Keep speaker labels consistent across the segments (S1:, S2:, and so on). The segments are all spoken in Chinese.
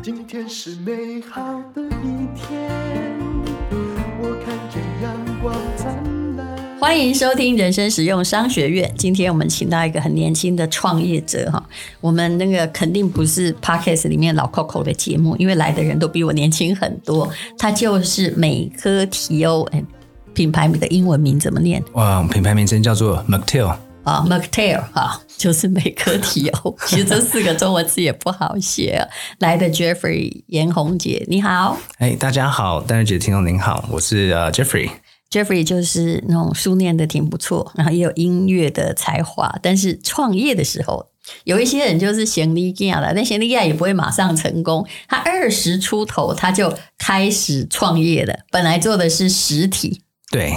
S1: 今天是美好的一天，我看见阳光灿烂。
S2: 欢迎收听人生实用商学院。今天我们请到一个很年轻的创业者哈，我们那个肯定不是 Podcast 里面老 Coco 的节目，因为来的人都比我年轻很多。他就是美珂媞欧，品牌名的英文名怎么念？
S3: 哇，品牌名称叫做 McTail。
S2: 啊 McTail 哈，就是美科提欧。其实这四个中文字也不好写。来的 Jeffrey 严宏姐，你好。
S3: 哎，大家好，丹瑞姐听众您好，我是呃 Jeffrey。
S2: Jeffrey 就是那种书念的挺不错，然后也有音乐的才华，但是创业的时候，有一些人就是贤利亚了，但贤利亚也不会马上成功。他二十出头他就开始创业了，本来做的是实体，
S3: 对。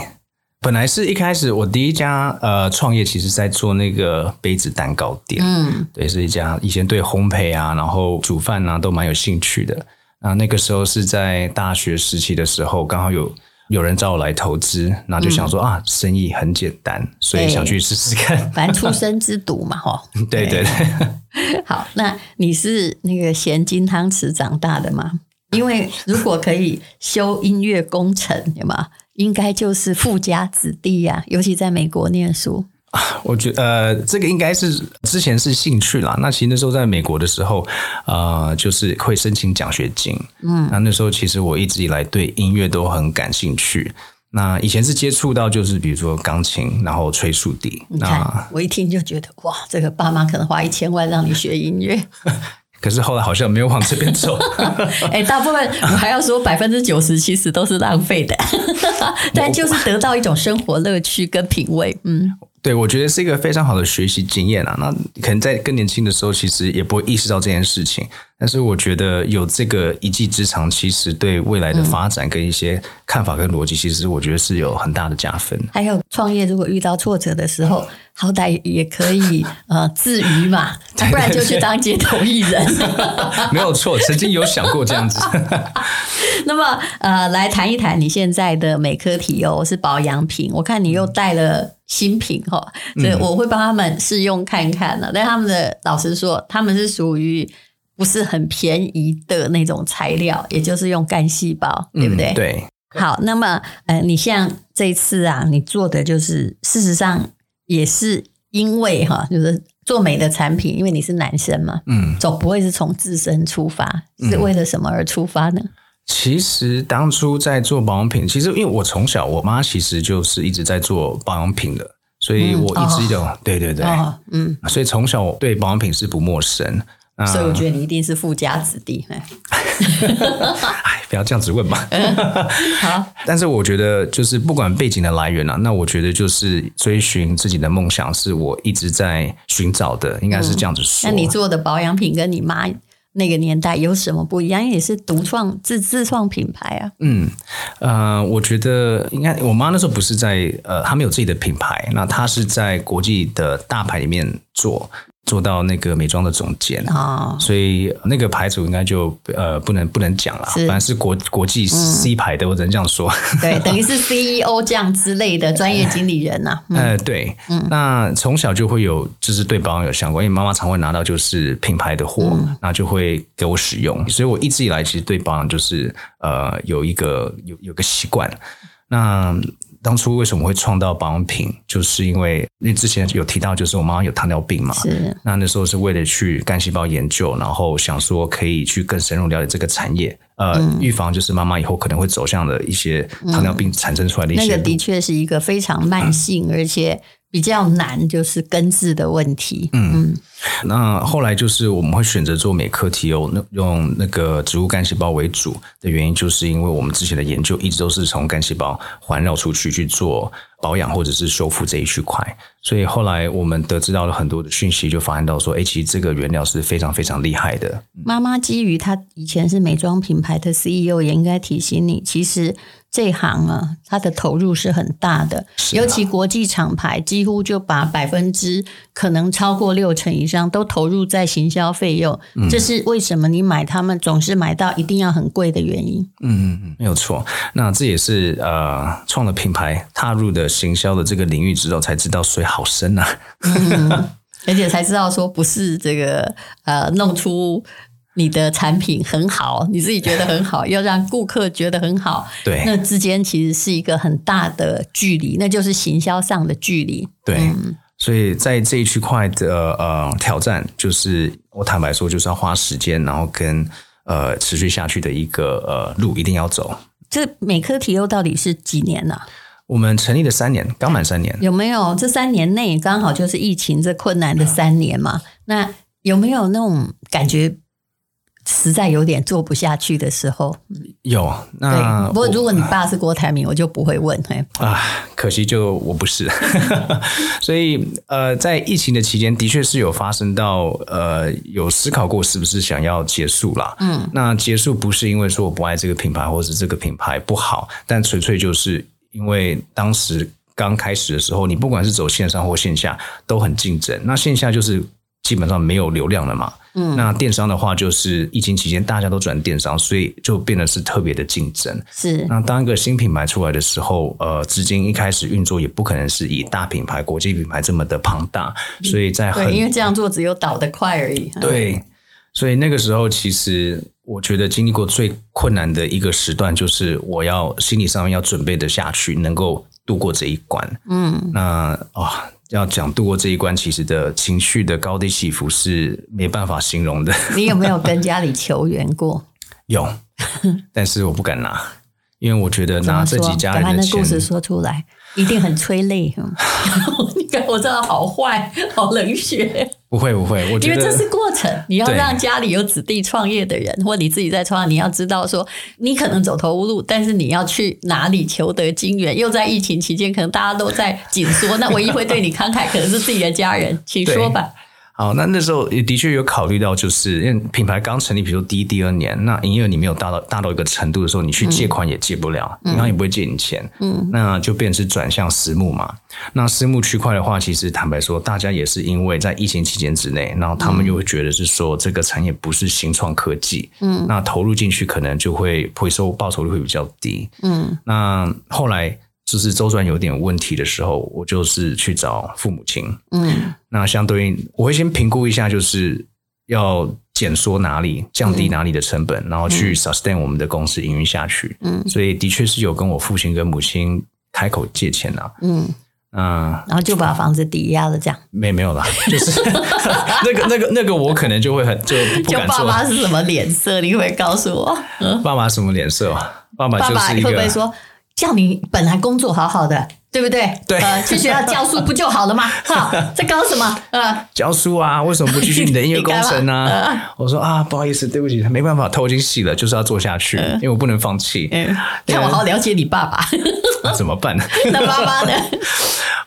S3: 本来是一开始我第一家呃创业，其实在做那个杯子蛋糕店，嗯，对，是一家以前对烘焙啊，然后煮饭啊都蛮有兴趣的。那那个时候是在大学时期的时候，刚好有有人找我来投资，然后就想说、嗯、啊，生意很简单，所以想去试试看。
S2: 反正初生之犊嘛，哈。
S3: 对对对。
S2: 好，那你是那个咸金汤匙长大的吗？因为如果可以修音乐工程，有吗？应该就是富家子弟呀、啊，尤其在美国念书。
S3: 我觉得呃，这个应该是之前是兴趣啦。那其实那时候在美国的时候，呃，就是会申请奖学金。嗯，那那时候其实我一直以来对音乐都很感兴趣。那以前是接触到就是比如说钢琴，然后吹竖笛。
S2: 那我一听就觉得哇，这个爸妈可能花一千万让你学音乐。
S3: 可是后来好像没有往这边走。
S2: 哎，大部分我还要说百分之九十其实都是浪费的，但就是得到一种生活乐趣跟品味。嗯，
S3: 对，我觉得是一个非常好的学习经验啊。那可能在更年轻的时候，其实也不会意识到这件事情。但是我觉得有这个一技之长，其实对未来的发展跟一些看法跟逻辑，其实我觉得是有很大的加分。
S2: 还有创业，如果遇到挫折的时候。好歹也可以呃自娱嘛，不然就去当街头艺人。
S3: 没有错，曾经有想过这样子。
S2: 那么呃，来谈一谈你现在的美科体哦是保养品，我看你又带了新品哈，所以我会帮他们试用看看呢。但他们的老实说，他们是属于不是很便宜的那种材料，也就是用干细胞，对不对？
S3: 嗯、对。
S2: 好，那么呃，你像这次啊，你做的就是事实上。也是因为哈，就是做美的产品，因为你是男生嘛，嗯，总不会是从自身出发，是为了什么而出发呢？嗯，
S3: 其实当初在做保养品，其实因为我从小我妈其实就是一直在做保养品的，所以我一直有，嗯哦，对对对，哦，嗯，所以从小我对保养品是不陌生。
S2: 所以我觉得你一定是富家子弟，哎，
S3: 不要这样子问嘛。
S2: 好，
S3: 但是我觉得就是不管背景的来源啊，那我觉得就是追寻自己的梦想是我一直在寻找的，应该是这样子说。
S2: 嗯，那你做的保养品跟你妈那个年代有什么不一样？因为也是独创自自创品牌啊。
S3: 嗯，呃，我觉得应该我妈那时候不是在呃，她没有自己的品牌，那她是在国际的大牌里面做。做到那个美妆的总监。啊，所以那个牌子应该就呃不能不能讲了，反正是国国际 C 牌的，我只能这样说。
S2: 对，等于是 CEO 这样之类的专业经理人呐。
S3: 呃，对，那从小就会有就是对保养有相关，因为妈妈常会拿到就是品牌的货，那就会给我使用，所以我一直以来其实对保养就是呃有一个有有个习惯。那当初为什么会创造保养品？就是因为因为之前有提到，就是我妈妈有糖尿病嘛。是。那那时候是为了去干细胞研究，然后想说可以去更深入了解这个产业，呃，嗯、预防就是妈妈以后可能会走向的一些糖尿病产生出来的一些、嗯。那个
S2: 的确是一个非常慢性，嗯、而且。比较难，就是根治的问题。嗯，嗯，
S3: 那后来就是我们会选择做美珂媞欧，那用那个植物干细胞为主的原因，就是因为我们之前的研究一直都是从干细胞环绕出去去做保养或者是修复这一区块，所以后来我们得知到了很多的讯息，就发现到说，哎，其实这个原料是非常非常厉害的。
S2: 妈妈基于她以前是美妆品牌的 CEO，也应该提醒你，其实。这行啊，它的投入是很大的，啊、尤其国际厂牌几乎就把百分之可能超过六成以上都投入在行销费用，嗯、这是为什么你买他们总是买到一定要很贵的原因。
S3: 嗯嗯嗯，没有错。那这也是呃，创了品牌，踏入的行销的这个领域之后，才知道水好深啊。
S2: 嗯而且才知道说不是这个呃弄出你的产品很好，你自己觉得很好，要让顾客觉得很好，
S3: 对，
S2: 那之间其实是一个很大的距离，那就是行销上的距离。
S3: 对，嗯、所以在这一区块的呃挑战，就是我坦白说，就是要花时间，然后跟呃持续下去的一个呃路一定要走。
S2: 这美科提优到底是几年呢、啊？
S3: 我们成立了三年，刚满三年。
S2: 有没有这三年内刚好就是疫情这困难的三年嘛？那有没有那种感觉？实在有点做不下去的时候，
S3: 有。那
S2: 不过如果你爸是郭台铭，我就不会问。嘿
S3: 啊，可惜就我不是。所以呃，在疫情的期间，的确是有发生到呃，有思考过是不是想要结束啦。嗯，那结束不是因为说我不爱这个品牌，或者是这个品牌不好，但纯粹就是因为当时刚开始的时候，你不管是走线上或线下都很竞争。那线下就是基本上没有流量了嘛。嗯，那电商的话，就是疫情期间大家都转电商，所以就变得是特别的竞争。
S2: 是，
S3: 那当一个新品牌出来的时候，呃，资金一开始运作也不可能是以大品牌、国际品牌这么的庞大，所以在很
S2: 对，因为这样做只有倒得快而已。
S3: 对，所以那个时候其实我觉得经历过最困难的一个时段，就是我要心理上面要准备的下去，能够度过这一关。嗯，那啊。哦要讲度过这一关，其实的情绪的高低起伏是没办法形容的。
S2: 你有没有跟家里求援过？
S3: 有，但是我不敢拿，因为我觉得拿自己家人的钱，
S2: 把那故事说出来。一定很催泪，我真的好坏，好冷血。
S3: 不会不会，我觉得
S2: 因为这是过程，你要让家里有子弟创业的人，或你自己在创业，你要知道说，你可能走投无路，但是你要去哪里求得金援？又在疫情期间，可能大家都在紧缩，那唯一会对你慷慨，可能是自己的家人，请说吧。
S3: 好，那那时候也的确有考虑到，就是因为品牌刚成立，比如说第一、第二年，那营业额你没有大到大到一个程度的时候，你去借款也借不了，银行、嗯、也不会借你钱，嗯，那就变成是转向私募嘛。那私募区块的话，其实坦白说，大家也是因为在疫情期间之内，然后他们又会觉得是说这个产业不是新创科技，嗯，那投入进去可能就会回收报酬率会比较低，嗯，那后来。就是周转有点问题的时候，我就是去找父母亲。嗯，那相对应，我会先评估一下，就是要减缩哪里，降低哪里的成本，嗯、然后去 sustain 我们的公司营运下去。嗯，所以的确是有跟我父亲跟母亲开口借钱呐。嗯，
S2: 嗯，然后就把房子抵押了，这样
S3: 没没有啦，就是那个那个那个，我可能就会很就不敢
S2: 说。就爸爸是什么脸色？你会告诉我？嗯，
S3: 爸爸什么脸色？爸爸就是一个。
S2: 爸爸会不会说？叫你本来工作好好的，对不对？
S3: 对，
S2: 呃，去学校教书不就好了吗？哈，在搞什么？呃，
S3: 教书啊，为什么不继续你的音乐 工程呢？呃、我说啊，不好意思，对不起，没办法，头已经洗了，就是要做下去，呃、因为我不能放弃。嗯，
S2: 看我好了解你爸爸，
S3: 那怎么办呢？
S2: 那妈妈呢？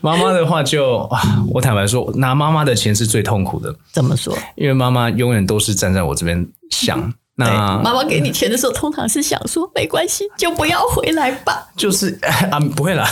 S3: 妈妈的话就啊，我坦白说，拿妈妈的钱是最痛苦的。
S2: 怎么说？
S3: 因为妈妈永远都是站在我这边想。那
S2: 妈妈给你钱的时候，通常是想说没关系，就不要回来吧。
S3: 就是 啊，不会啦，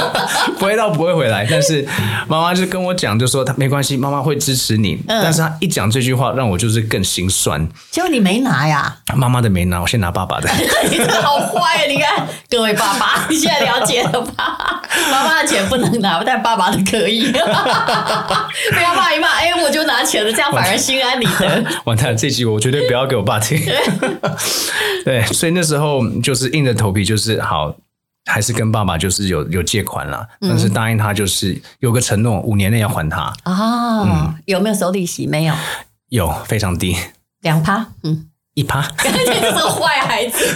S3: 不会到不会回来。但是 妈妈就跟我讲，就说她没关系，妈妈会支持你。嗯、但是她一讲这句话，让我就是更心酸。
S2: 结果你没拿呀？
S3: 妈妈的没拿，我先拿爸爸的。
S2: 你真的好坏啊！你看，各位爸爸，你现在了解了吧？妈妈的钱不能拿，但爸爸的可以。不要骂一骂，哎，我就拿钱了，这样反而心安理得。
S3: 完蛋了，这集我绝对不要给我爸听。对，所以那时候就是硬着头皮，就是好，还是跟爸爸就是有有借款了，嗯、但是答应他就是有个承诺，五年内要还他。
S2: 哦，嗯、有没有收利息？没有，
S3: 有非常低，
S2: 两趴，嗯。
S3: 一趴，
S2: 这是个坏孩子。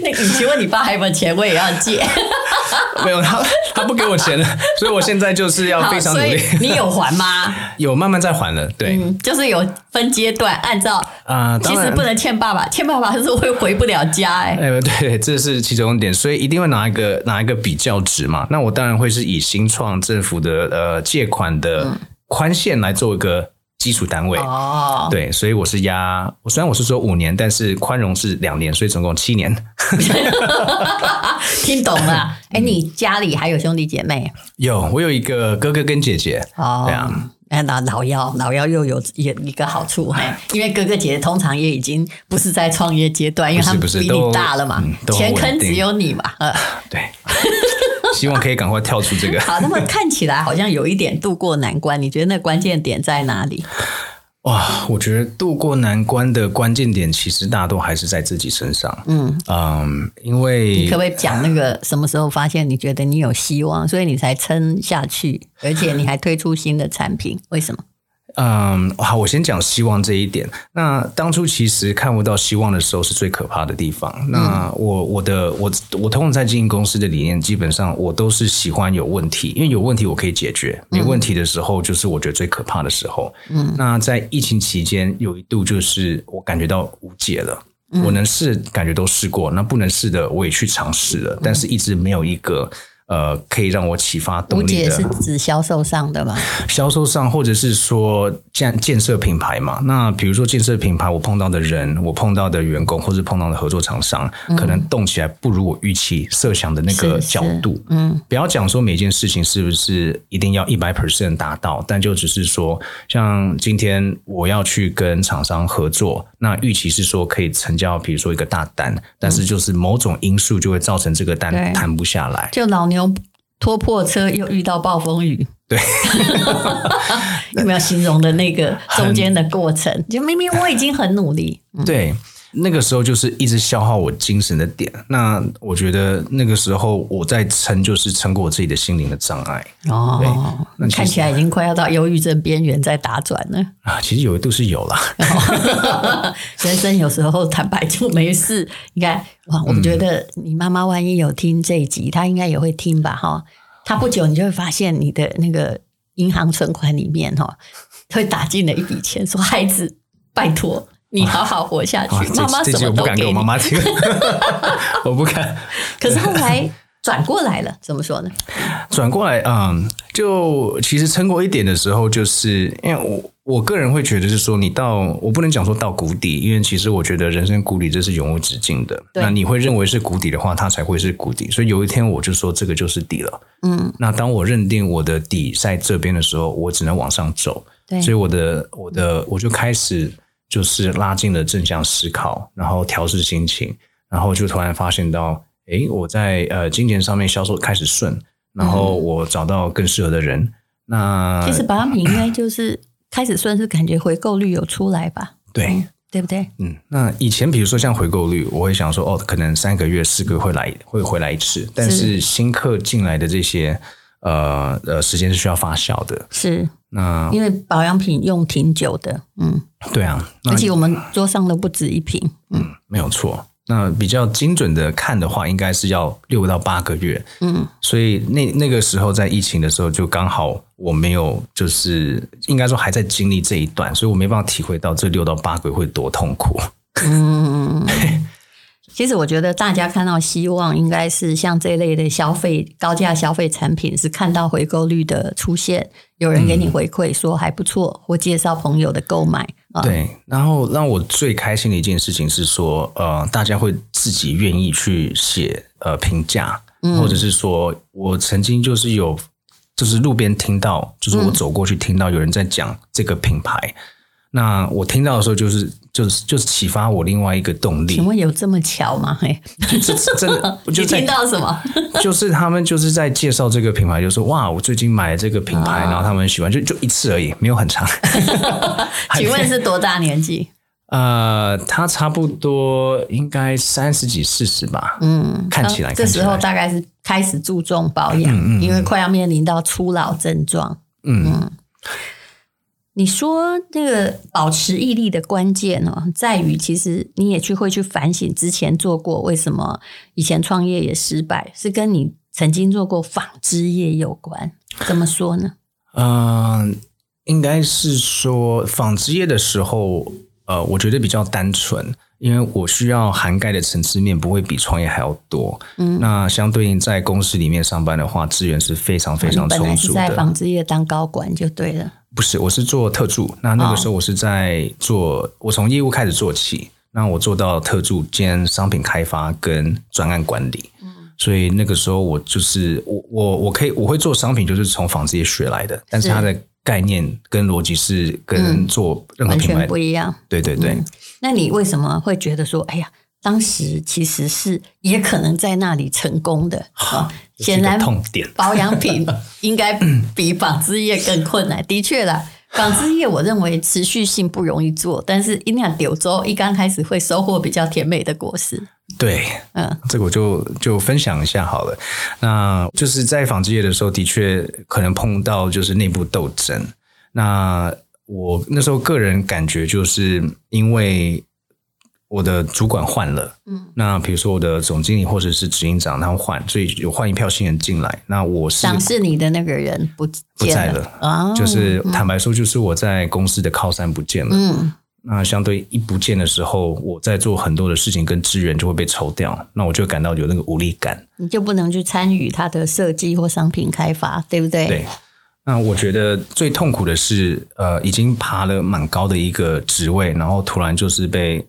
S2: 那你请问你爸还有没有钱？我也要借。
S3: 没有，他他不给我钱了，所以我现在就是要非常努力。
S2: 你有还吗？
S3: 有慢慢在还了，对，
S2: 嗯、就是有分阶段，按照啊，其实不能欠爸爸，欠爸爸是会回不了家、欸。哎，哎，
S3: 对，这是其中一点，所以一定会拿一个拿一个比较值嘛。那我当然会是以新创政府的呃借款的宽限来做一个。基础单位哦，对，所以我是压，我虽然我是说五年，但是宽容是两年，所以总共七年。
S2: 听懂了？哎，你家里还有兄弟姐妹？
S3: 有，我有一个哥哥跟姐姐。哦，对啊，
S2: 哎，那老幺，老幺又有一一个好处，因为哥哥姐姐通常也已经不是在创业阶段，因为他们比你大了嘛，钱坑只有你嘛。呃，
S3: 对。希望可以赶快跳出这个。
S2: 好，那么看起来好像有一点渡过难关，你觉得那关键点在哪里？
S3: 哇，我觉得渡过难关的关键点，其实大多还是在自己身上。嗯嗯，因为
S2: 你可不可以讲那个什么时候发现你觉得你有希望，所以你才撑下去，而且你还推出新的产品？为什么？
S3: 嗯，好，我先讲希望这一点。那当初其实看不到希望的时候，是最可怕的地方。那我我的我我通常在经营公司的理念，基本上我都是喜欢有问题，因为有问题我可以解决。没问题的时候，就是我觉得最可怕的时候。嗯，那在疫情期间，有一度就是我感觉到无解了。我能试，感觉都试过，那不能试的我也去尝试了，但是一直没有一个。呃，可以让我启发动力的。
S2: 吴姐是指销售上的吗？
S3: 销售上，或者是说建建设品牌嘛？那比如说建设品牌，我碰到的人，我碰到的员工，或是碰到的合作厂商，嗯、可能动起来不如我预期设想的那个角度。嗯，不要讲说每件事情是不是一定要一百 percent 达到，但就只是说，像今天我要去跟厂商合作，那预期是说可以成交，比如说一个大单，但是就是某种因素就会造成这个单谈不下来。
S2: 就老牛。拖破车又遇到暴风雨，
S3: 对，
S2: 有没有形容的那个中间的过程？就明明我已经很努力，
S3: 对，那个时候就是一直消耗我精神的点。那我觉得那个时候我在撑，就是撑过我自己的心灵的障碍。
S2: 哦，那看起来已经快要到忧郁症边缘在打转了
S3: 啊！其实有一度是有了，
S2: 人生有时候坦白就没事。你看。哇，我觉得你妈妈万一有听这一集，她应该也会听吧？哈，她不久你就会发现你的那个银行存款里面哈，会打进了一笔钱，说孩子，拜托你好好活下去。妈妈什么都。我不敢给我妈妈听，
S3: 我不敢。
S2: 可是后来转过来了，怎么说呢？
S3: 转过来，嗯，就其实撑过一点的时候，就是因为我。我个人会觉得是说，你到我不能讲说到谷底，因为其实我觉得人生谷底这是永无止境的。那你会认为是谷底的话，它才会是谷底。所以有一天我就说这个就是底了。嗯，那当我认定我的底在这边的时候，我只能往上走。对，所以我的我的我就开始就是拉近了正向思考，然后调试心情，然后就突然发现到，诶，我在呃金钱上面销售开始顺，然后我找到更适合的人。那
S2: 其实保养品应该就是。开始算是感觉回购率有出来吧？
S3: 对、
S2: 嗯，对不对？
S3: 嗯，那以前比如说像回购率，我会想说哦，可能三个月、四个月会来会回来一次，但是新客进来的这些呃呃时间是需要发酵的。
S2: 是，
S3: 那
S2: 因为保养品用挺久的，嗯，
S3: 对啊，
S2: 而且我们桌上的不止一瓶，
S3: 嗯，嗯没有错。那比较精准的看的话，应该是要六到八个月。嗯，所以那那个时候在疫情的时候，就刚好我没有，就是应该说还在经历这一段，所以我没办法体会到这六到八个月会多痛苦。嗯。
S2: 其实我觉得大家看到希望，应该是像这类的消费高价消费产品，是看到回购率的出现，有人给你回馈说还不错，或介绍朋友的购买。
S3: 对，然后让我最开心的一件事情是说，呃，大家会自己愿意去写呃评价，或者是说我曾经就是有，就是路边听到，就是我走过去听到有人在讲这个品牌。那我听到的时候，就是就是就是启发我另外一个动力。
S2: 请问有这么巧吗？嘿，
S3: 这真的，我就
S2: 听到什么？
S3: 就是他们就是在介绍这个品牌，就说哇，我最近买了这个品牌，然后他们很喜欢，就就一次而已，没有很长。
S2: 请问是多大年纪？
S3: 呃，他差不多应该三十几、四十吧。嗯，看起来，这
S2: 时候大概是开始注重保养，嗯嗯，因为快要面临到初老症状。嗯。你说那个保持毅力的关键呢，在于其实你也去会去反省之前做过为什么以前创业也失败，是跟你曾经做过纺织业有关。怎么说呢？
S3: 嗯、呃，应该是说纺织业的时候，呃，我觉得比较单纯，因为我需要涵盖的层次面不会比创业还要多。嗯，那相对应在公司里面上班的话，资源是非常非常充足的。本来是
S2: 在纺织业当高管就对了。
S3: 不是，我是做特助。那那个时候我是在做，哦、我从业务开始做起。那我做到特助兼商品开发跟专案管理。嗯，所以那个时候我就是我我我可以我会做商品，就是从纺织业学来的。但是它的概念跟逻辑是跟做任何品牌、嗯、完全不一样。对对对、嗯。
S2: 那你为什么会觉得说，哎呀，当时其实是也可能在那里成功的啊。显然，痛点保养品 应该比纺织业更困难。的确啦，纺织业我认为持续性不容易做，但是一酿柳州一刚开始会收获比较甜美的果实。
S3: 对，嗯，这个我就就分享一下好了。那就是在纺织业的时候，的确可能碰到就是内部斗争。那我那时候个人感觉，就是因为我的主管换了，嗯，那比如说我的总经理或者是执行长他们换，所以有换一票新人进来。那我是
S2: 赏识你的那个人不
S3: 不在了啊，就是坦白说，就是我在公司的靠山不见了。嗯，那相对一不见的时候，我在做很多的事情跟资源就会被抽掉，那我就感到有那个无力感。
S2: 你就不能去参与它的设计或商品开发，对不对？
S3: 对。那我觉得最痛苦的是，呃，已经爬了蛮高的一个职位，然后突然就是被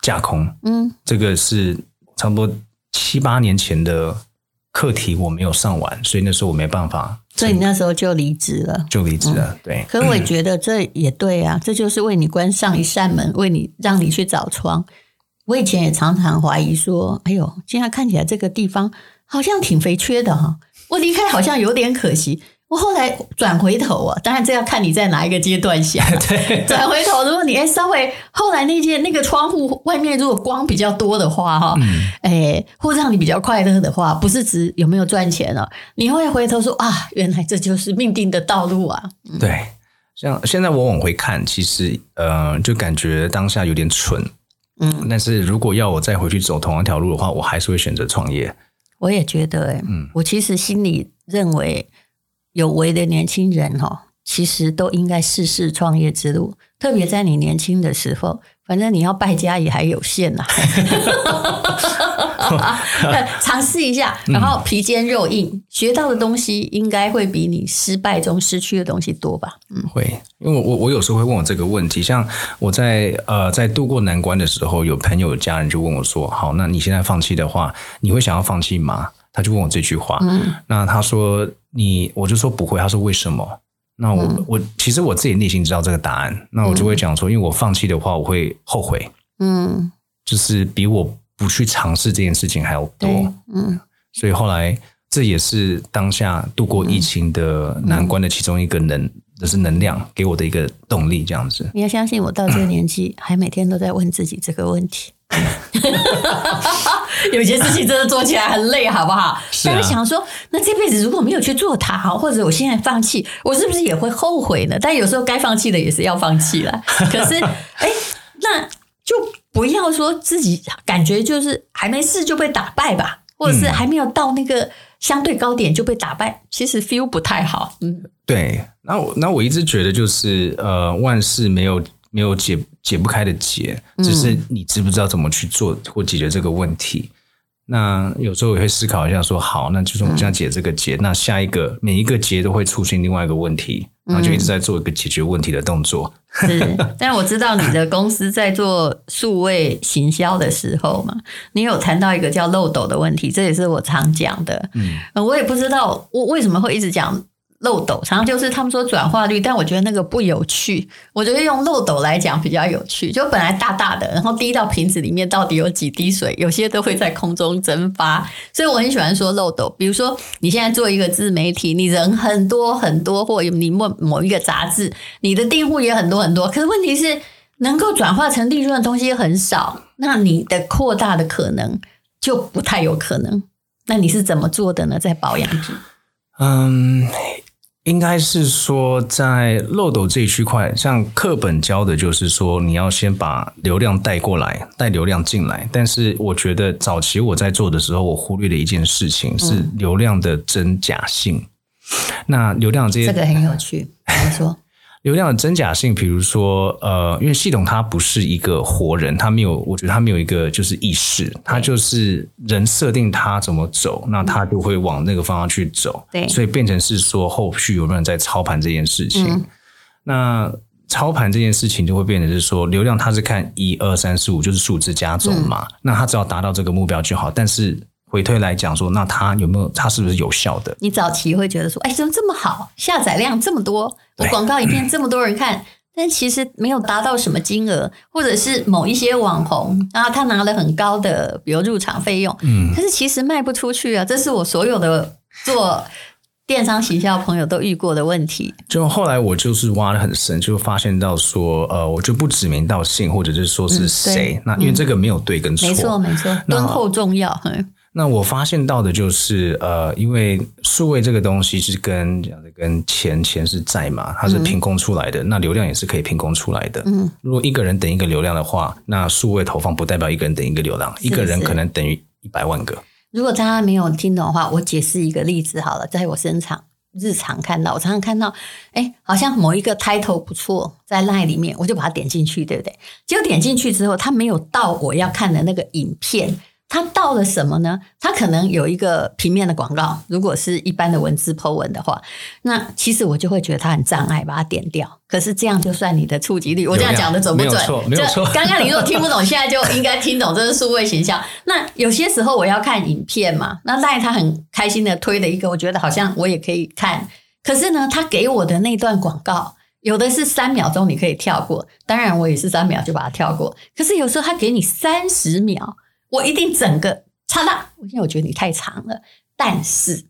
S3: 架空。嗯，这个是差不多七八年前的课题，我没有上完，所以那时候我没办法。
S2: 所以你那时候就离职了，
S3: 就离职了。嗯、对。
S2: 可我也觉得这也对啊，这就是为你关上一扇门，为你让你去找窗。我以前也常常怀疑说，哎呦，现在看起来这个地方好像挺肥缺的哈，我离开好像有点可惜。我后来转回头啊，当然这要看你在哪一个阶段想。对，转回头，如果你稍微后来那间那个窗户外面如果光比较多的话，哈、嗯，哎，或让你比较快乐的话，不是指有没有赚钱了，你会回头说啊，原来这就是命定的道路啊。
S3: 对，像现在我往回看，其实呃，就感觉当下有点蠢，嗯，但是如果要我再回去走同样一条路的话，我还是会选择创业。
S2: 我也觉得、欸，哎，嗯，我其实心里认为。有为的年轻人哈，其实都应该试试创业之路，特别在你年轻的时候，反正你要败家也还有限呐，尝试一下，然后皮坚肉硬，嗯、学到的东西应该会比你失败中失去的东西多吧？嗯，
S3: 会，因为我我有时候会问我这个问题，像我在呃在度过难关的时候，有朋友家人就问我说：“好，那你现在放弃的话，你会想要放弃吗？”他就问我这句话，嗯、那他说。你我就说不会，他说为什么？那我、嗯、我其实我自己内心知道这个答案，那我就会讲说，因为我放弃的话，我会后悔，嗯，就是比我不去尝试这件事情还要多，嗯，所以后来这也是当下度过疫情的难关的其中一个能，就是能量给我的一个动力，这样子。
S2: 你要相信我，到这个年纪还每天都在问自己这个问题。有些事情真的做起来很累，好不好？是啊、但是想说，那这辈子如果没有去做它，或者我现在放弃，我是不是也会后悔呢？但有时候该放弃的也是要放弃了。可是，哎，那就不要说自己感觉就是还没试就被打败吧，或者是还没有到那个相对高点就被打败，其实 feel 不太好。嗯，
S3: 对。那我那我一直觉得就是呃，万事没有。没有解解不开的结，只是你知不知道怎么去做或解决这个问题。嗯、那有时候也会思考一下，说好，那就是我们这样解这个结，嗯、那下一个每一个结都会出现另外一个问题，然后就一直在做一个解决问题的动作。
S2: 是，但我知道你的公司在做数位行销的时候嘛，你有谈到一个叫漏斗的问题，这也是我常讲的。嗯，我也不知道我为什么会一直讲。漏斗常常就是他们说转化率，但我觉得那个不有趣。我觉得用漏斗来讲比较有趣，就本来大大的，然后滴到瓶子里面到底有几滴水，有些都会在空中蒸发。所以我很喜欢说漏斗。比如说你现在做一个自媒体，你人很多很多，或你某某一个杂志，你的订户也很多很多，可是问题是能够转化成利润的东西很少，那你的扩大的可能就不太有可能。那你是怎么做的呢？在保养品？
S3: 嗯。应该是说，在漏斗这一区块，像课本教的，就是说你要先把流量带过来，带流量进来。但是我觉得早期我在做的时候，我忽略了一件事情，是流量的真假性。嗯、那流量这些，
S2: 这个很有趣，怎么说？
S3: 流量的真假性，比如说，呃，因为系统它不是一个活人，它没有，我觉得它没有一个就是意识，它就是人设定它怎么走，那它就会往那个方向去走。对，所以变成是说后续有没有人在操盘这件事情。嗯、那操盘这件事情就会变成是说，流量它是看一二三四五，就是数字加总嘛，嗯、那它只要达到这个目标就好。但是回推来讲说，那它有没有，它是不是有效的？
S2: 你早期会觉得说，哎，怎么这么好，下载量这么多？我广告影片这么多人看，但其实没有达到什么金额，或者是某一些网红，然后他拿了很高的，比如入场费用，嗯，但是其实卖不出去啊。这是我所有的做电商行销朋友都遇过的问题。
S3: 就后来我就是挖的很深，就发现到说，呃，我就不指名道姓，或者是说是谁。嗯、那因为这个没有对跟错，
S2: 没错没错，敦厚重要。
S3: 那我发现到的就是，呃，因为数位这个东西是跟讲的跟钱钱是债嘛，它是凭空出来的，嗯、那流量也是可以凭空出来的。嗯，如果一个人等一个流量的话，那数位投放不代表一个人等一个流量，是是一个人可能等于一百万个。
S2: 如果大家没有听懂的话，我解释一个例子好了，在我身上日常看到，我常常看到，哎，好像某一个 title 不错，在 line 里面，我就把它点进去，对不对？结果点进去之后，它没有到我要看的那个影片。它到了什么呢？它可能有一个平面的广告，如果是一般的文字 po 文的话，那其实我就会觉得它很障碍，把它点掉。可是这样就算你的触及率，我这样讲的准不准？没有错，没有错。刚刚你如果听不懂，现在就应该听懂，这是数位形象。那有些时候我要看影片嘛，那赖他很开心的推了一个，我觉得好像我也可以看。可是呢，他给我的那段广告，有的是三秒钟你可以跳过，当然我也是三秒就把它跳过。可是有时候他给你三十秒。我一定整个插大，因为我觉得你太长了。但是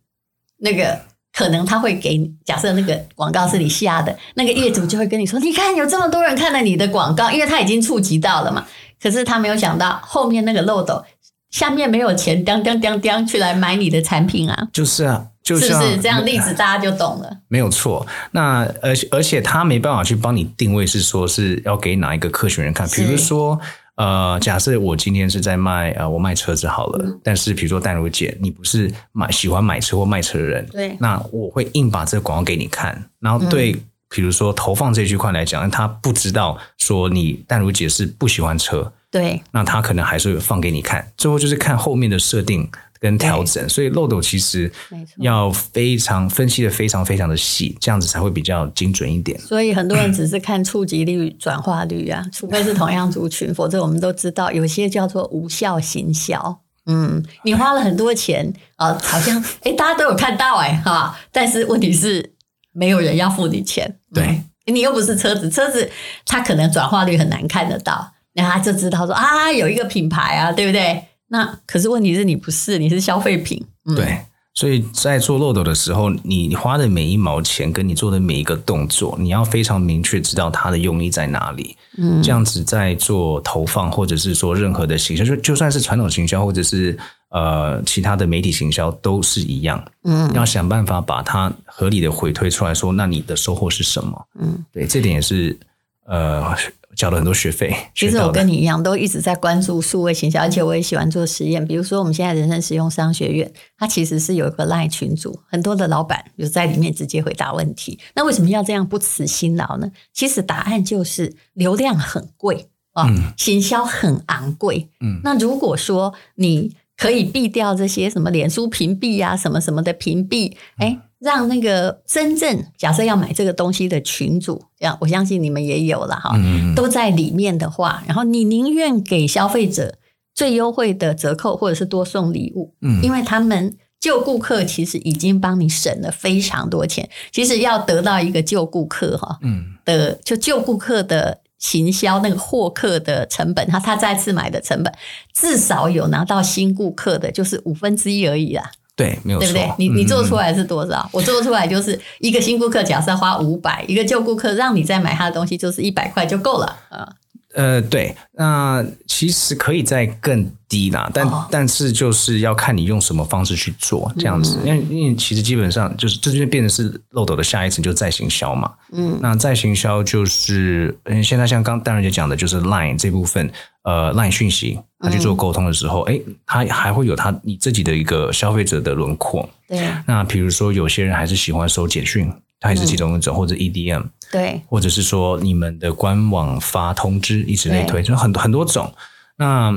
S2: 那个可能他会给你，假设那个广告是你下的，那个业主就会跟你说：“你看有这么多人看了你的广告，因为他已经触及到了嘛。”可是他没有想到后面那个漏斗下面没有钱，叮叮叮叮去来买你的产品啊。
S3: 就是啊，就是
S2: 是不是这样例子大家就懂了？
S3: 没有错。那而且而且他没办法去帮你定位，是说是要给哪一个客群人看，比如说。呃，假设我今天是在卖呃，我卖车子好了，嗯、但是比如说淡如姐，你不是买喜欢买车或卖车的人，
S2: 对，
S3: 那我会硬把这个广告给你看，然后对，嗯、比如说投放这句话来讲，他不知道说你淡如姐是不喜欢车，
S2: 对，
S3: 那他可能还是会放给你看，最后就是看后面的设定。跟调整，所以漏斗其实要非常分析的非常非常的细，这样子才会比较精准一点。
S2: 所以很多人只是看触及率、转化率啊，除非是同样族群，否则我们都知道有些叫做无效行销。嗯，你花了很多钱啊、呃，好像哎，大家都有看到哎哈，但是问题是没有人要付你钱。
S3: 对，
S2: 你又不是车子，车子它可能转化率很难看得到，然后他就知道说啊，有一个品牌啊，对不对？那可是问题是你不是，你是消费品。嗯、
S3: 对，所以在做漏斗的时候，你花的每一毛钱跟你做的每一个动作，你要非常明确知道它的用意在哪里。嗯，这样子在做投放或者是说任何的行销，就就算是传统行销或者是呃其他的媒体行销都是一样。嗯，要想办法把它合理的回推出来说，那你的收获是什么？嗯，对，这点也是呃。交了很多学费。
S2: 其实我跟你一样，都一直在关注数位行销，而且我也喜欢做实验。比如说，我们现在人生实用商学院，它其实是有一个 LINE 群组，很多的老板就在里面直接回答问题。那为什么要这样不辞辛劳呢？其实答案就是流量很贵啊，嗯、行销很昂贵。嗯，那如果说你可以避掉这些什么脸书屏蔽啊，什么什么的屏蔽，哎、欸。让那个真正假设要买这个东西的群主，这样我相信你们也有了哈，嗯、都在里面的话，然后你宁愿给消费者最优惠的折扣，或者是多送礼物，嗯，因为他们旧顾客其实已经帮你省了非常多钱。其实要得到一个旧顾客哈，嗯的就旧顾客的行销那个获客的成本，他他再次买的成本，至少有拿到新顾客的，就是五分之一而已啦。
S3: 对，没有错，
S2: 对不对？你你做出来是多少？嗯、我做出来就是一个新顾客，假设花五百，一个旧顾客让你再买他的东西，就是一百块就够了啊。
S3: 呃，对，那其实可以再更低啦，但、哦、但是就是要看你用什么方式去做这样子，嗯、因为因为其实基本上就是这就变成是漏斗的下一层，就再行销嘛。嗯，那再行销就是嗯，现在像刚淡如姐讲的，就是 Line 这部分，呃，Line 讯息他去做沟通的时候，哎、嗯，他还会有他你自己的一个消费者的轮廓。对，那比如说有些人还是喜欢收简讯。他也是其中一种，或者 EDM，
S2: 对，
S3: 或者是说你们的官网发通知，以此类推，就很多很多种。那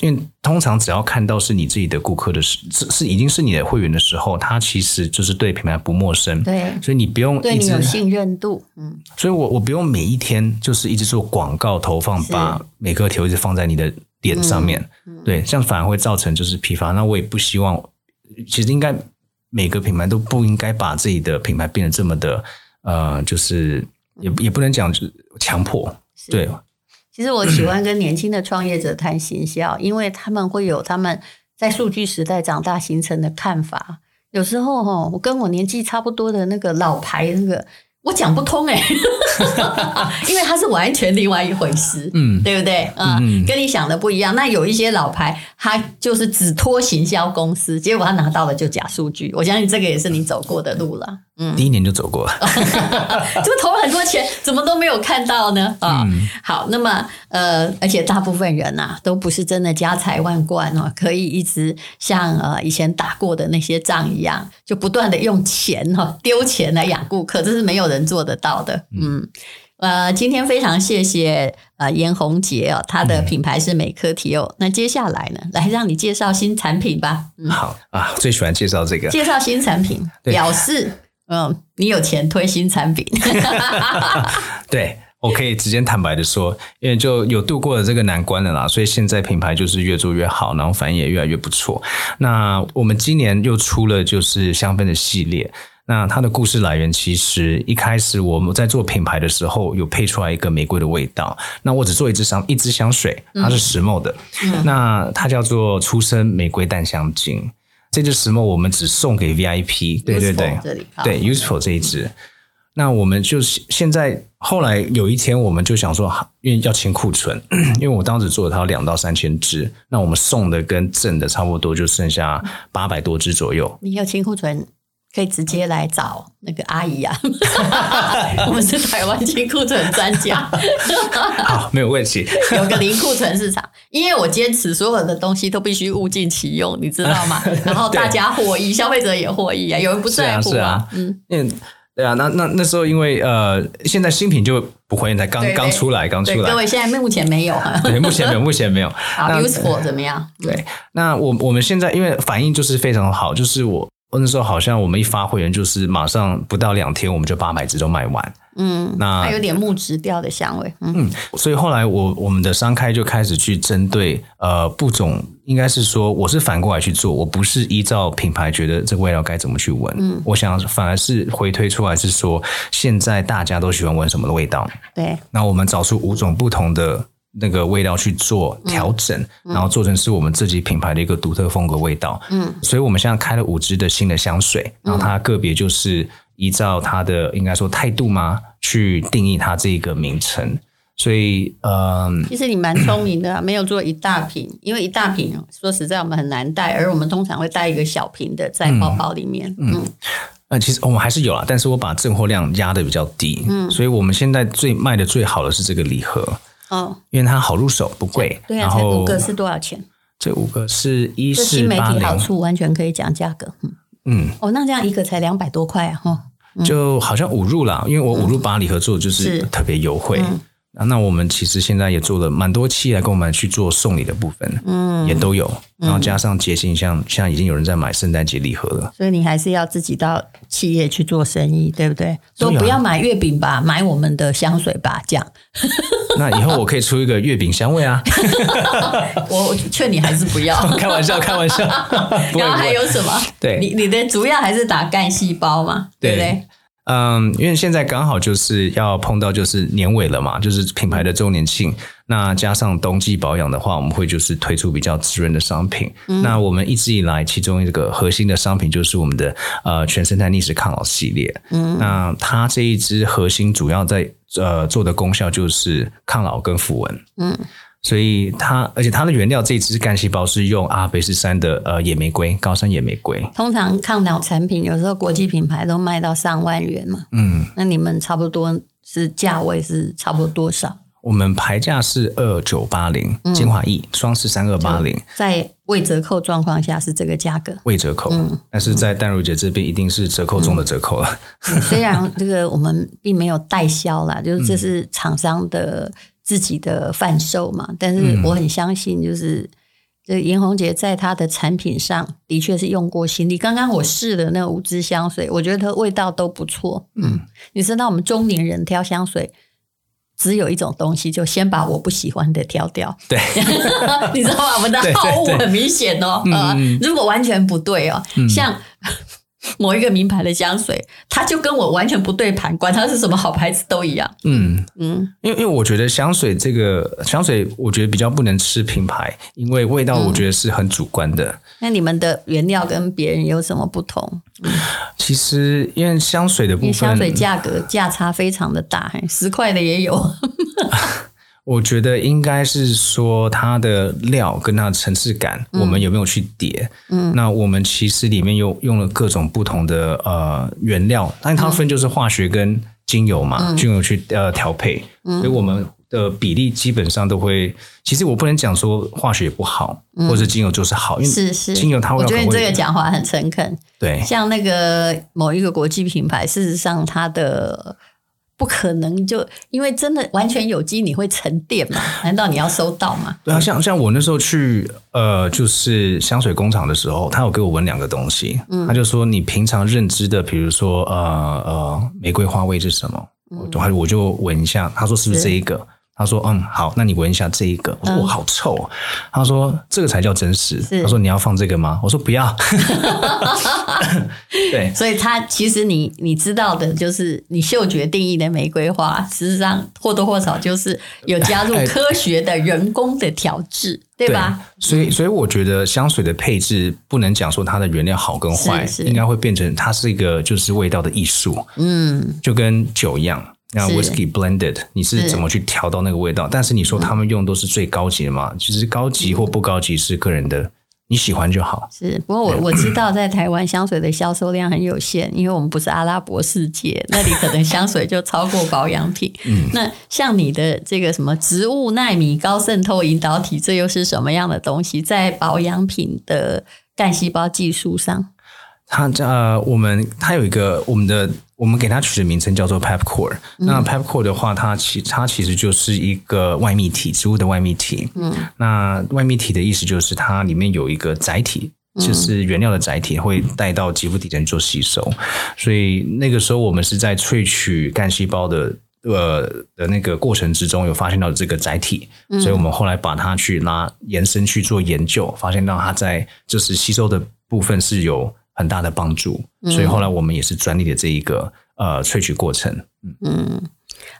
S3: 因为通常只要看到是你自己的顾客的时，是是已经是你的会员的时候，他其实就是对品牌不陌生，对，所以你不用一直对你
S2: 有信任度，嗯，
S3: 所以我我不用每一天就是一直做广告投放，把每个条一直放在你的脸上面，对，这样反而会造成就是疲乏。那我也不希望，其实应该。每个品牌都不应该把自己的品牌变得这么的呃，就是也也不能讲是强迫。对，
S2: 其实我喜欢跟年轻的创业者谈行销，因为他们会有他们在数据时代长大形成的看法。有时候哈，我跟我年纪差不多的那个老牌那个。我讲不通哎、欸，因为他是完全另外一回事，嗯，对不对？嗯，嗯，跟你想的不一样。那有一些老牌，他就是只托行销公司，结果他拿到了就假数据。我相信这个也是你走过的路了。嗯，
S3: 第一年就走过了，
S2: 就投了很多钱，怎么都没有看到呢？啊、嗯，好，那么呃，而且大部分人呐、啊，都不是真的家财万贯哦，可以一直像呃以前打过的那些仗一样，就不断的用钱哈 丢钱来养顾客，这是没有人做得到的。嗯，呃，今天非常谢谢呃严宏杰哦，他的品牌是美科提欧。那接下来呢，来让你介绍新产品吧。嗯、
S3: 好啊，最喜欢介绍这个，
S2: 介绍新产品，表示。嗯，你有钱推新产品？
S3: 对，我可以直接坦白的说，因为就有度过了这个难关了啦，所以现在品牌就是越做越好，然后反应也越来越不错。那我们今年又出了就是香氛的系列，那它的故事来源其实一开始我们在做品牌的时候有配出来一个玫瑰的味道，那我只做一支香一支香水，它是石墨的，嗯、那它叫做初生玫瑰淡香精。这支石墨我们只送给 VIP，对对对，对 Useful 这一支。那我们就是现在后来有一天，我们就想说，因为要清库存，因为我当时做了它两到三千只，那我们送的跟赠的差不多，就剩下八百多只左右。
S2: 你要清库存？可以直接来找那个阿姨啊，我们是台湾清库存专家。
S3: 好，没有问题。
S2: 有个零库存市场，因为我坚持所有的东西都必须物尽其用，你知道吗？然后大家获益，消费者也获益啊。有人不在乎啊，啊嗯，
S3: 对啊。那那那时候，因为呃，现在新品就不会，才刚刚出来，刚出来。
S2: 各位现在目前没有啊，
S3: 对，目前没有，目前没有。
S2: 好，useful 怎么样？
S3: 对，那我我们现在因为反应就是非常好，就是我。那时候好像我们一发会员，就是马上不到两天，我们就八百支都卖完。
S2: 嗯，那还有点木质调的香味。嗯，嗯，
S3: 所以后来我我们的商开就开始去针对呃不总，应该是说我是反过来去做，我不是依照品牌觉得这个味道该怎么去闻。嗯，我想反而是回推出来是说，现在大家都喜欢闻什么的味道。
S2: 对，
S3: 那我们找出五种不同的。那个味道去做调整，然后做成是我们自己品牌的一个独特风格味道。嗯，所以我们现在开了五支的新的香水，然后它个别就是依照它的应该说态度吗，去定义它这个名称。所以，嗯，
S2: 其实你蛮聪明的，没有做一大瓶，因为一大瓶说实在我们很难带，而我们通常会带一个小瓶的在包包里面。嗯，嗯，
S3: 呃，其实我们还是有啊，但是我把正货量压得比较低。嗯，所以我们现在最卖的最好的是这个礼盒。哦，因为它好入手，不贵。
S2: 对啊，才五个是多少钱？
S3: 这五个是一四八零。
S2: 新媒体好处完全可以讲价格。嗯嗯。哦，那这样一个才两百多块啊！哈，
S3: 就好像五入啦，因为我五入巴黎合作就是特别优惠。那我们其实现在也做了蛮多期来跟我们去做送礼的部分，嗯，也都有。然后加上节庆，像现在已经有人在买圣诞节礼盒了。
S2: 所以你还是要自己到企业去做生意，对不对？说不要买月饼吧，买我们的香水吧，这样。
S3: 那以后我可以出一个月饼香味啊！
S2: 我劝你还是不要，
S3: 开玩笑，开玩笑。
S2: 然后还有什么？
S3: 对，
S2: 你你的主要还是打干细胞嘛，对不对？
S3: 嗯，因为现在刚好就是要碰到就是年尾了嘛，就是品牌的周年庆。那加上冬季保养的话，我们会就是推出比较滋润的商品。嗯、那我们一直以来其中一个核心的商品就是我们的呃全生态逆时抗老系列。嗯，那它这一支核心主要在呃做的功效就是抗老跟抚纹。嗯。所以它，而且它的原料这支干细胞是用阿尔卑斯山的呃野玫瑰，高山野玫瑰。
S2: 通常抗老产品有时候国际品牌都卖到上万元嘛。嗯，那你们差不多是价位是差不多多少？
S3: 我们牌价是二九八零，精华液双是三二八零，
S2: 在未折扣状况下是这个价格。
S3: 未折扣，嗯，但是在淡如姐这边一定是折扣中的折扣了。
S2: 嗯、虽然这个我们并没有代销啦，就是这是厂商的。自己的贩售嘛，但是我很相信，就是这颜红杰在他的产品上的确是用过心力。刚刚我试的那五支香水，我觉得它味道都不错。嗯，你知道我们中年人挑香水，只有一种东西，就先把我不喜欢的挑掉。对，你知道吗？我们的好恶很明显哦。呃，如果完全不对哦，像某一个名牌的香水，它就跟我完全不对盘，管它是什么好牌子都一样。
S3: 嗯嗯，因为因为我觉得香水这个香水，我觉得比较不能吃品牌，因为味道我觉得是很主观的。嗯、
S2: 那你们的原料跟别人有什么不同？嗯、
S3: 其实因为香水的部分，
S2: 香水价格价差非常的大，十块的也有。
S3: 我觉得应该是说它的料跟它的层次感，嗯、我们有没有去叠？嗯，那我们其实里面又用了各种不同的呃原料，但它分就是化学跟精油嘛，嗯、精油去呃调配，嗯、所以我们的比例基本上都会。其实我不能讲说化学也不好，嗯、或者精油就是好，因为是是精油它会。我觉得你
S2: 这个讲话很诚恳。
S3: 对，
S2: 像那个某一个国际品牌，事实上它的。不可能就因为真的完全有机，你会沉淀嘛？难道你要收到吗？
S3: 对啊，像像我那时候去呃，就是香水工厂的时候，他有给我闻两个东西，嗯，他就说你平常认知的，比如说呃呃玫瑰花味是什么？嗯，我就闻一下，他说是不是这一个？他说：“嗯，好，那你闻一下这一个。”我说：“我好臭。嗯”他说：“这个才叫真实。”他说：“你要放这个吗？”我说：“不要。”对，
S2: 所以他其实你你知道的就是你嗅觉定义的玫瑰花，实际上或多或少就是有加入科学的人工的调制，对吧？
S3: 对，所以，所以我觉得香水的配置不能讲说它的原料好跟坏，应该会变成它是一个就是味道的艺术。嗯，就跟酒一样。那 whisky blended，是你是怎么去调到那个味道？是但是你说他们用都是最高级的嘛？嗯、其实高级或不高级是个人的，你喜欢就好。
S2: 是，不过我我知道在台湾香水的销售量很有限，因为我们不是阿拉伯世界，那里可能香水就超过保养品。嗯，那像你的这个什么植物纳米高渗透引导体，这又是什么样的东西？在保养品的干细胞技术上？
S3: 它呃，我们它有一个我们的，我们给它取的名称叫做 Pepcore。嗯、那 Pepcore 的话，它其它其实就是一个外泌体，植物的外泌体。嗯，那外泌体的意思就是它里面有一个载体，就是原料的载体会带到肌肤底层做吸收。所以那个时候我们是在萃取干细胞的呃的那个过程之中，有发现到这个载体，所以我们后来把它去拉延伸去做研究，发现到它在就是吸收的部分是有。很大的帮助，所以后来我们也是专利的这一个呃萃取过程。嗯
S2: 嗯，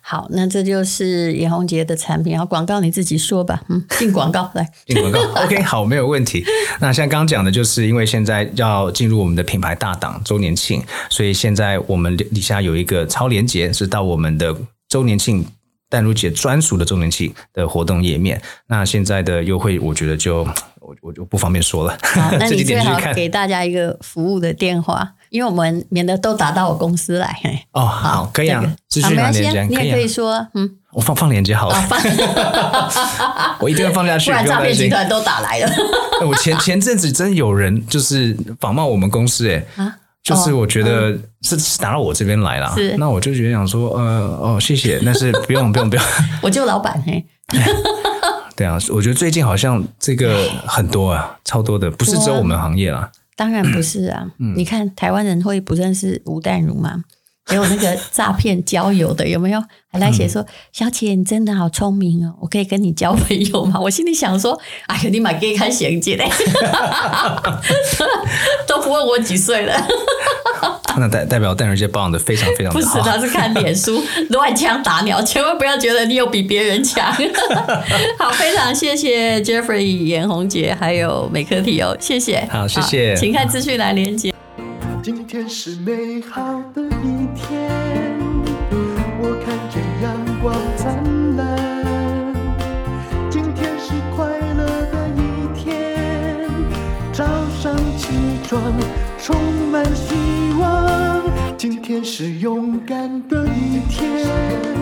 S2: 好，那这就是颜宏杰的产品，然后广告你自己说吧。嗯，进广告 来，
S3: 进广告。OK，好，没有问题。那像刚刚讲的，就是因为现在要进入我们的品牌大档周年庆，所以现在我们底下有一个超连结，是到我们的周年庆淡如姐专属的周年庆的活动页面。那现在的优惠，我觉得就。我我就不方便说了。
S2: 好，那你最好给大家一个服务的电话，因为我们免得都打到我公司来。
S3: 哦，好，可以啊。资讯连接，
S2: 你也可以说，嗯，
S3: 我放放链接好了。我一定要放下去，
S2: 不然诈骗集团都打来了。
S3: 我前前阵子真有人就是仿冒我们公司，哎，就是我觉得是打到我这边来了。是，那我就觉得想说，呃，哦，谢谢，但是不用不用不用，
S2: 我就老板嘿。
S3: 对啊，我觉得最近好像这个很多啊，超多的，不是只有我们行业啦。
S2: 当然不是啊，嗯、你看台湾人会不认识吴淡如吗？还有那个诈骗交友的有没有？还来写说：“嗯、小姐，你真的好聪明哦，我可以跟你交朋友吗？”我心里想说：“哎呀，你买给看贤姐嘞，都不问我几岁了。”
S3: 那代代表淡如姐保养的非常非常的好。
S2: 不是，他是看脸书乱枪打鸟，千万不要觉得你有比别人强。好，非常谢谢 Jeffrey 颜红杰还有美科体哦，谢谢。
S3: 好，谢谢。
S2: 请看资讯栏连结。
S1: 今天是美好的一天我看见阳光灿烂今天是快乐的一天早上起床充满希望今天是勇敢的一天。